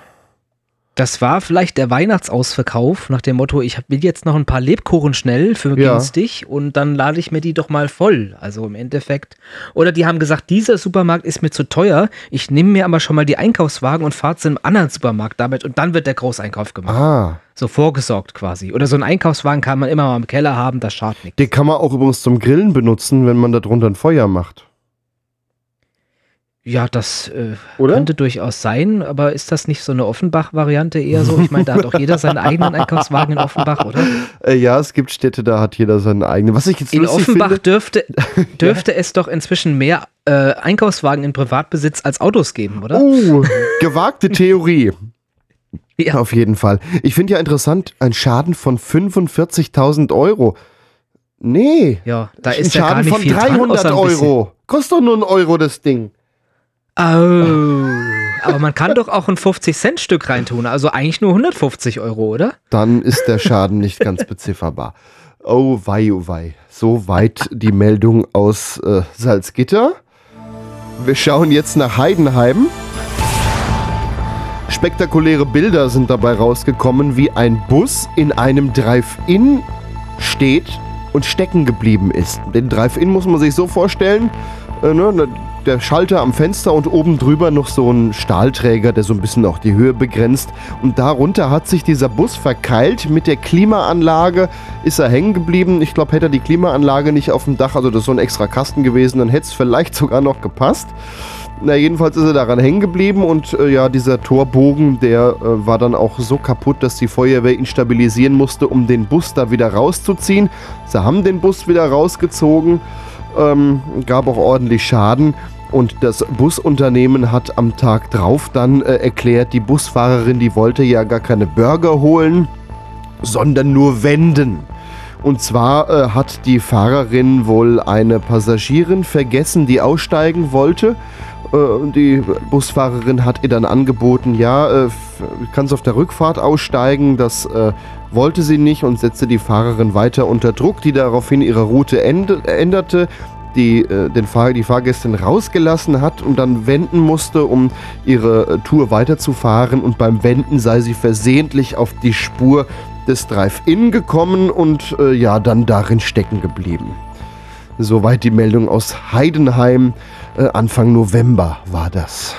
Das war vielleicht der Weihnachtsausverkauf nach dem Motto, ich will jetzt noch ein paar Lebkuchen schnell für Ja. günstig und dann lade ich mir die doch mal voll. Also im Endeffekt. Oder die haben gesagt, dieser Supermarkt ist mir zu teuer, ich nehme mir aber schon mal die Einkaufswagen und fahre zu einem anderen Supermarkt damit und dann wird der Großeinkauf gemacht. Ah. So vorgesorgt quasi. Oder so einen Einkaufswagen kann man immer mal im Keller haben, das schadet nichts. Den kann man auch übrigens zum Grillen benutzen, wenn man da drunter ein Feuer macht. Ja, das äh, könnte durchaus sein, aber ist das nicht so eine Offenbach-Variante eher so? Ich meine, da hat auch jeder seinen eigenen Einkaufswagen in Offenbach, oder? Äh, ja, es gibt Städte, da hat jeder seinen eigenen. Was ich jetzt In Offenbach finde, dürfte, dürfte es doch inzwischen mehr äh, Einkaufswagen in Privatbesitz als Autos geben, oder? Oh, gewagte Theorie. Ja. Auf jeden Fall. Ich finde ja interessant, ein Schaden von 45.000 Euro. Nee. Ja, da ein ist ja gar Schaden nicht von viel dran, 300 außer ein bisschen- Euro. Kostet doch nur ein Euro das Ding. Oh, aber man kann doch auch ein 50-Cent-Stück reintun, also eigentlich nur 150 Euro, oder? Dann ist der Schaden nicht ganz bezifferbar. Oh wei, oh wei. Soweit die Meldung aus äh, Salzgitter. Wir schauen jetzt nach Heidenheim. Spektakuläre Bilder sind dabei rausgekommen, wie ein Bus in einem Drive-In steht und stecken geblieben ist. Den Drive-In muss man sich so vorstellen, äh, ne, der Schalter am Fenster und oben drüber noch so ein Stahlträger, der so ein bisschen auch die Höhe begrenzt. Und darunter hat sich dieser Bus verkeilt. Mit der Klimaanlage ist er hängen geblieben. Ich glaube, hätte er die Klimaanlage nicht auf dem Dach, also das ist so ein extra Kasten gewesen, dann hätte es vielleicht sogar noch gepasst. Na, jedenfalls ist er daran hängen geblieben und äh, ja, dieser Torbogen, der äh, war dann auch so kaputt, dass die Feuerwehr ihn stabilisieren musste, um den Bus da wieder rauszuziehen. Sie haben den Bus wieder rausgezogen, ähm, gab auch ordentlich Schaden. Und das Busunternehmen hat am Tag drauf dann äh, erklärt, die Busfahrerin, die wollte ja gar keine Burger holen, sondern nur wenden. Und zwar äh, hat die Fahrerin wohl eine Passagierin vergessen, die aussteigen wollte. Äh, und die Busfahrerin hat ihr dann angeboten, ja, äh, kannst auf der Rückfahrt aussteigen. Das äh, wollte sie nicht und setzte die Fahrerin weiter unter Druck, die daraufhin ihre Route änderte die, äh, den Fahr die Fahrgästin rausgelassen hat und dann wenden musste, um ihre äh, Tour weiterzufahren. Und beim Wenden sei sie versehentlich auf die Spur des Drive-In gekommen und äh, ja, dann darin stecken geblieben. Soweit die Meldung aus Heidenheim. Äh, Anfang November war das.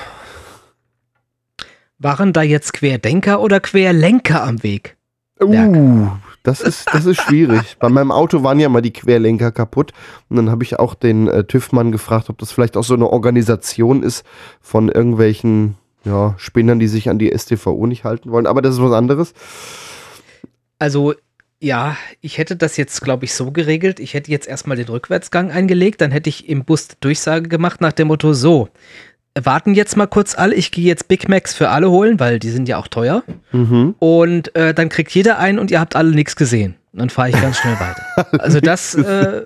Waren da jetzt Querdenker oder Querlenker am Weg? Uh, das ist, das ist schwierig. Bei meinem Auto waren ja mal die Querlenker kaputt. Und dann habe ich auch den äh, TÜV-Mann gefragt, ob das vielleicht auch so eine Organisation ist von irgendwelchen ja, Spinnern, die sich an die STVO nicht halten wollen. Aber das ist was anderes. Also, ja, ich hätte das jetzt, glaube ich, so geregelt. Ich hätte jetzt erstmal den Rückwärtsgang eingelegt, dann hätte ich im Bus Durchsage gemacht nach dem Motto: So, warten jetzt mal kurz alle, ich gehe jetzt Big Macs für alle holen, weil die sind ja auch teuer. Mhm. Und äh, dann kriegt jeder einen und ihr habt alle nichts gesehen. Und dann fahre ich ganz schnell weiter. Also das, äh,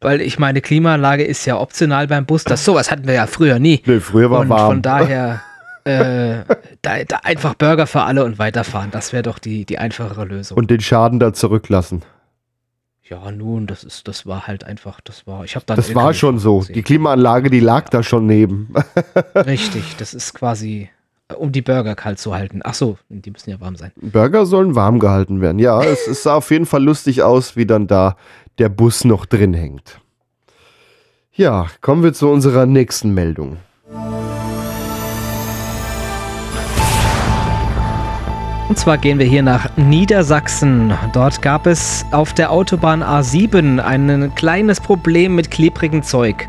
weil ich meine, Klimaanlage ist ja optional beim Bus. Das sowas hatten wir ja früher nie. Nee, früher war und warm. von daher äh, da, da einfach Burger für alle und weiterfahren. Das wäre doch die, die einfachere Lösung. Und den Schaden da zurücklassen. Ja, nun, das ist, das war halt einfach, das war, ich habe dann Das war schon so. gesehen. Die Klimaanlage, die lag da schon neben. Richtig, das ist quasi, äh, um die Burger kalt zu halten. Ach so, die müssen ja warm sein. Burger sollen warm gehalten werden. Ja, es, es sah auf jeden Fall lustig aus, wie dann da der Bus noch drin hängt. Ja, kommen wir zu unserer nächsten Meldung. Und zwar gehen wir hier nach Niedersachsen. Dort gab es auf der Autobahn A7 ein kleines Problem mit klebrigem Zeug.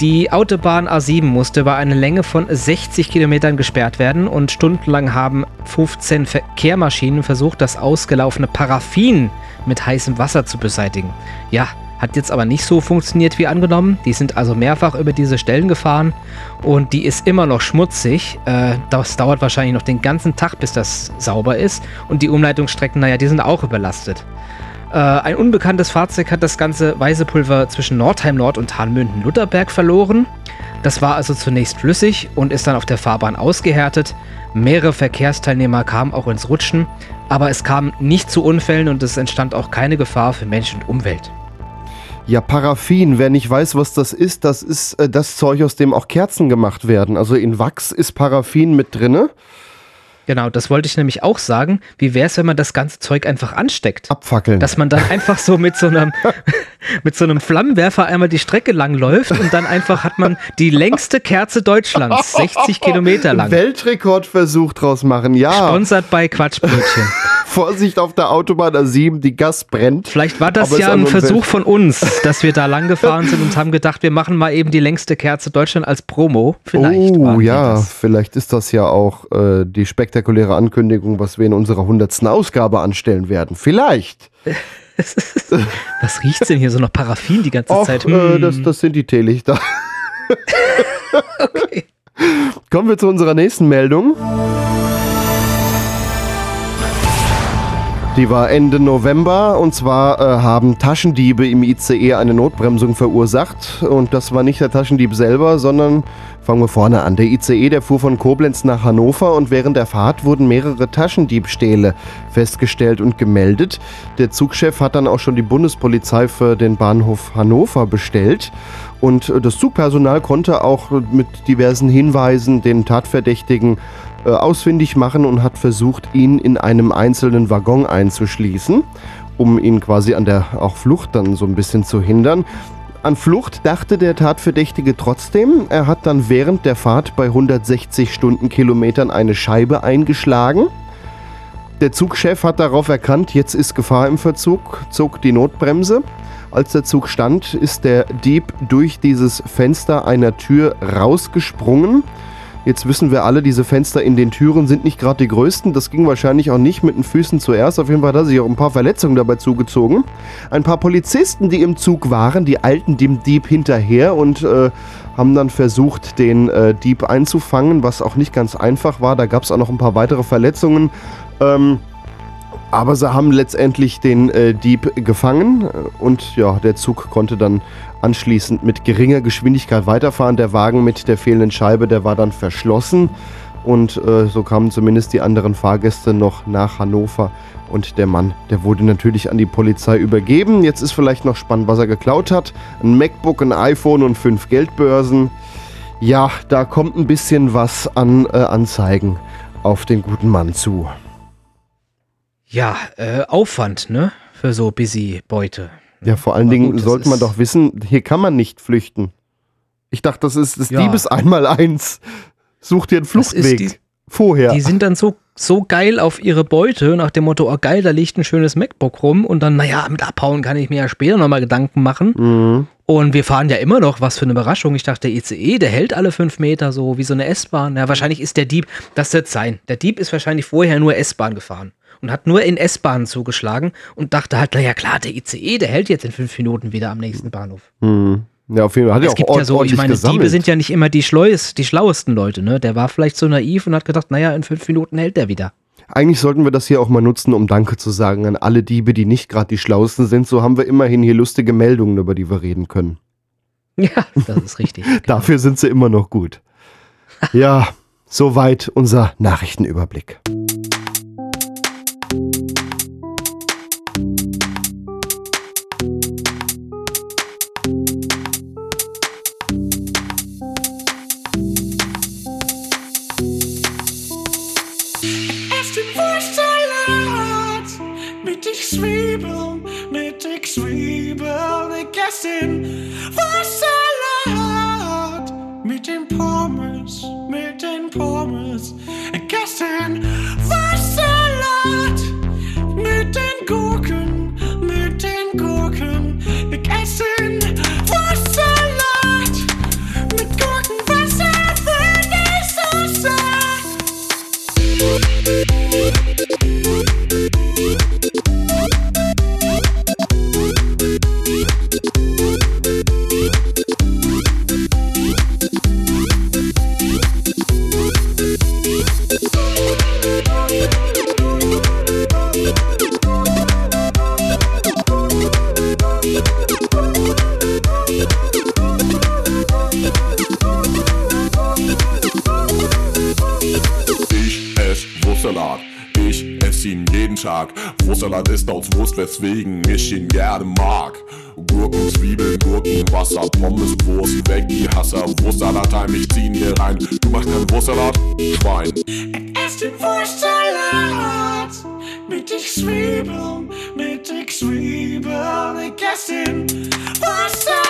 Die Autobahn A7 musste über eine Länge von 60 Kilometern gesperrt werden und stundenlang haben 15 Verkehrmaschinen versucht, das ausgelaufene Paraffin mit heißem Wasser zu beseitigen. Ja, hat jetzt aber nicht so funktioniert wie angenommen. Die sind also mehrfach über diese Stellen gefahren und die ist immer noch schmutzig. Äh, das dauert wahrscheinlich noch den ganzen Tag, bis das sauber ist. Und die Umleitungsstrecken, naja, die sind auch überlastet. Äh, ein unbekanntes Fahrzeug hat das ganze weiße Pulver zwischen Nordheim Nord und Hahnmünden-Lutherberg verloren. Das war also zunächst flüssig und ist dann auf der Fahrbahn ausgehärtet. Mehrere Verkehrsteilnehmer kamen auch ins Rutschen, aber es kam nicht zu Unfällen und es entstand auch keine Gefahr für Mensch und Umwelt. Ja, Paraffin, wer nicht weiß, was das ist, das ist äh, das Zeug, aus dem auch Kerzen gemacht werden. Also in Wachs ist Paraffin mit drinne. Genau, das wollte ich nämlich auch sagen. Wie wäre es, wenn man das ganze Zeug einfach ansteckt? Abfackeln. Dass man dann einfach so mit so einem, mit so einem Flammenwerfer einmal die Strecke lang läuft und dann einfach hat man die längste Kerze Deutschlands, 60 Kilometer lang. Weltrekordversuch draus machen, ja. Sponsert bei Quatschbrötchen. Vorsicht auf der Autobahn A7, die Gas brennt. Vielleicht war das ja ein Versuch von uns, dass wir da lang gefahren sind und haben gedacht, wir machen mal eben die längste Kerze Deutschland als Promo. Vielleicht oh ja, vielleicht ist das ja auch äh, die spektakuläre Ankündigung, was wir in unserer hundertsten Ausgabe anstellen werden. Vielleicht. Was riecht's denn hier so nach Paraffin die ganze Och, Zeit? äh, Hm. das, das sind die Teelichter. Kommen wir zu unserer nächsten Meldung. Die war Ende November und zwar äh, haben Taschendiebe im ICE eine Notbremsung verursacht und das war nicht der Taschendieb selber, sondern fangen wir vorne an. Der ICE, der fuhr von Koblenz nach Hannover und während der Fahrt wurden mehrere Taschendiebstähle festgestellt und gemeldet. Der Zugchef hat dann auch schon die Bundespolizei für den Bahnhof Hannover bestellt und das Zugpersonal konnte auch mit diversen Hinweisen den Tatverdächtigen äh, ausfindig machen und hat versucht, ihn in einem einzelnen Waggon einzuschließen, um ihn quasi an der auch Flucht dann so ein bisschen zu hindern. An Flucht dachte der Tatverdächtige trotzdem. Er hat dann während der Fahrt bei 160 Stundenkilometern eine Scheibe eingeschlagen. Der Zugchef hat darauf erkannt, jetzt ist Gefahr im Verzug, zog die Notbremse. Als der Zug stand, ist der Dieb durch dieses Fenster einer Tür rausgesprungen. Jetzt wissen wir alle, diese Fenster in den Türen sind nicht gerade die größten. Das ging wahrscheinlich auch nicht mit den Füßen zuerst. Auf jeden Fall hat er sich auch ein paar Verletzungen dabei zugezogen. Ein paar Polizisten, die im Zug waren, die eilten dem Dieb hinterher und äh, haben dann versucht, den äh, Dieb einzufangen, was auch nicht ganz einfach war. Da gab es auch noch ein paar weitere Verletzungen. Ähm, aber sie haben letztendlich den äh, Dieb gefangen äh, und ja, der Zug konnte dann anschließend mit geringer Geschwindigkeit weiterfahren. Der Wagen mit der fehlenden Scheibe, der war dann verschlossen und äh, so kamen zumindest die anderen Fahrgäste noch nach Hannover und der Mann, der wurde natürlich an die Polizei übergeben. Jetzt ist vielleicht noch spannend, was er geklaut hat. Ein MacBook, ein iPhone und fünf Geldbörsen. Ja, da kommt ein bisschen was an äh, Anzeigen auf den guten Mann zu. Ja, äh, Aufwand, ne? Für so busy Beute. Ja, vor allen Aber Dingen gut, sollte man doch wissen, hier kann man nicht flüchten. Ich dachte, das ist das Ja. Diebes einmal eins. Such dir einen Fluchtweg. die- Vorher. Die sind dann so, so geil auf ihre Beute, nach dem Motto, oh geil, da liegt ein schönes MacBook rum und dann, naja, mit abhauen kann ich mir ja später nochmal Gedanken machen. Mhm. Und wir fahren ja immer noch, was für eine Überraschung. Ich dachte, der ICE, der hält alle fünf Meter so, wie so eine S-Bahn. Ja, wahrscheinlich ist der Dieb, das wird sein. Der Dieb ist wahrscheinlich vorher nur S-Bahn gefahren und hat nur in S-Bahnen zugeschlagen und dachte halt, naja klar, der ICE, der hält jetzt in fünf Minuten wieder am nächsten Bahnhof. Mhm. Ja, auf jeden Fall. Hat es auch gibt ja so, ich meine, gesammelt. Diebe sind ja nicht immer die, schleues, die schlauesten Leute, ne? Der war vielleicht so naiv und hat gedacht, naja, in fünf Minuten hält der wieder. Eigentlich sollten wir das hier auch mal nutzen, um Danke zu sagen an alle Diebe, die nicht gerade die Schlauesten sind. So haben wir immerhin hier lustige Meldungen, über die wir reden können. Ja, das ist richtig. Dafür sind sie immer noch gut. ja, soweit unser Nachrichtenüberblick. Tag. Wurstsalat ist aus Wurst, weswegen ich ihn gerne mag. Gurken, Zwiebeln, Gurken, Wasser, Pommes, Wurst, weg die Hasser. Wurstsalat heim, ich zieh ihn hier rein. Du machst keinen Wurstsalat? Schwein. esse den Wurstsalat mit den Zwiebeln, mit den Zwiebeln. Ich esse den Wurstsalat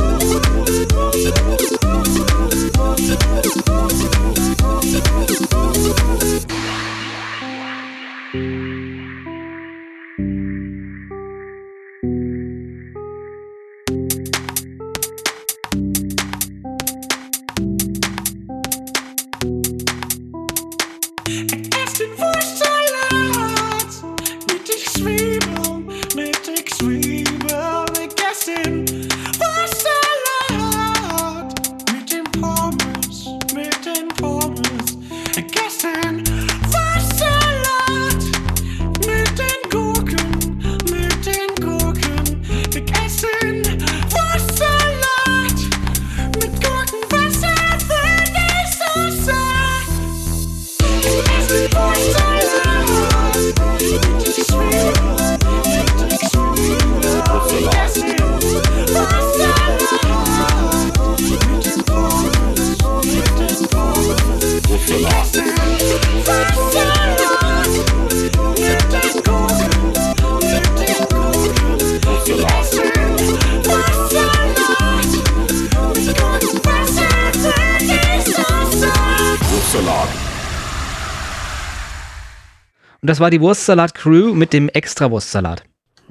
das war die Wurstsalat-Crew mit dem Extra-Wurstsalat.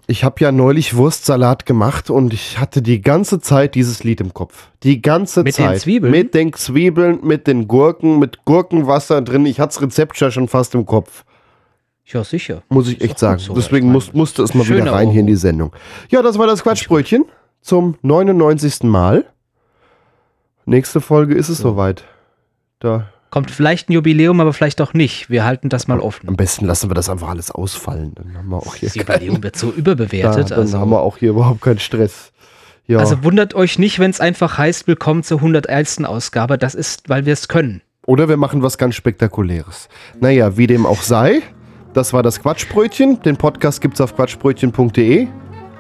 Ich habe ja neulich Wurstsalat gemacht und ich hatte die ganze Zeit dieses Lied im Kopf. Die ganze Mit den Zeit. Zwiebeln? Mit den Zwiebeln, mit den Gurken, mit Gurkenwasser drin. Ich hatte das Rezept ja schon fast im Kopf. Ja, sicher. Muss ich echt sagen. so, Deswegen muss, musste es mal wieder rein hier in die Sendung. Ja, das war das Quatschbrötchen zum 99. Mal. Nächste Folge ist es soweit. Da. Kommt vielleicht ein Jubiläum, aber vielleicht auch nicht. Wir halten das mal offen. Am besten lassen wir das einfach alles ausfallen. Dann haben wir auch hier Das Jubiläum wird so überbewertet. Da, dann also, haben wir auch hier überhaupt keinen Stress. Ja. also wundert euch nicht, wenn es einfach heißt, willkommen zur 101. Ausgabe. Das ist, weil wir es können. Oder wir machen was ganz Spektakuläres. Naja, wie dem auch sei, das war das Quatschbrötchen. Den Podcast gibt es auf quatschbrötchen.de.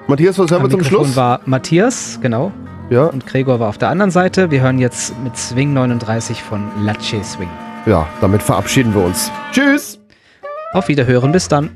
Matthias, was Am wir zum Schluss? war Matthias, genau. Ja. Und Gregor war auf der anderen Seite. Wir hören jetzt mit Swing 39 von Lache Swing. Ja, damit verabschieden wir uns. Tschüss! Auf Wiederhören, bis dann.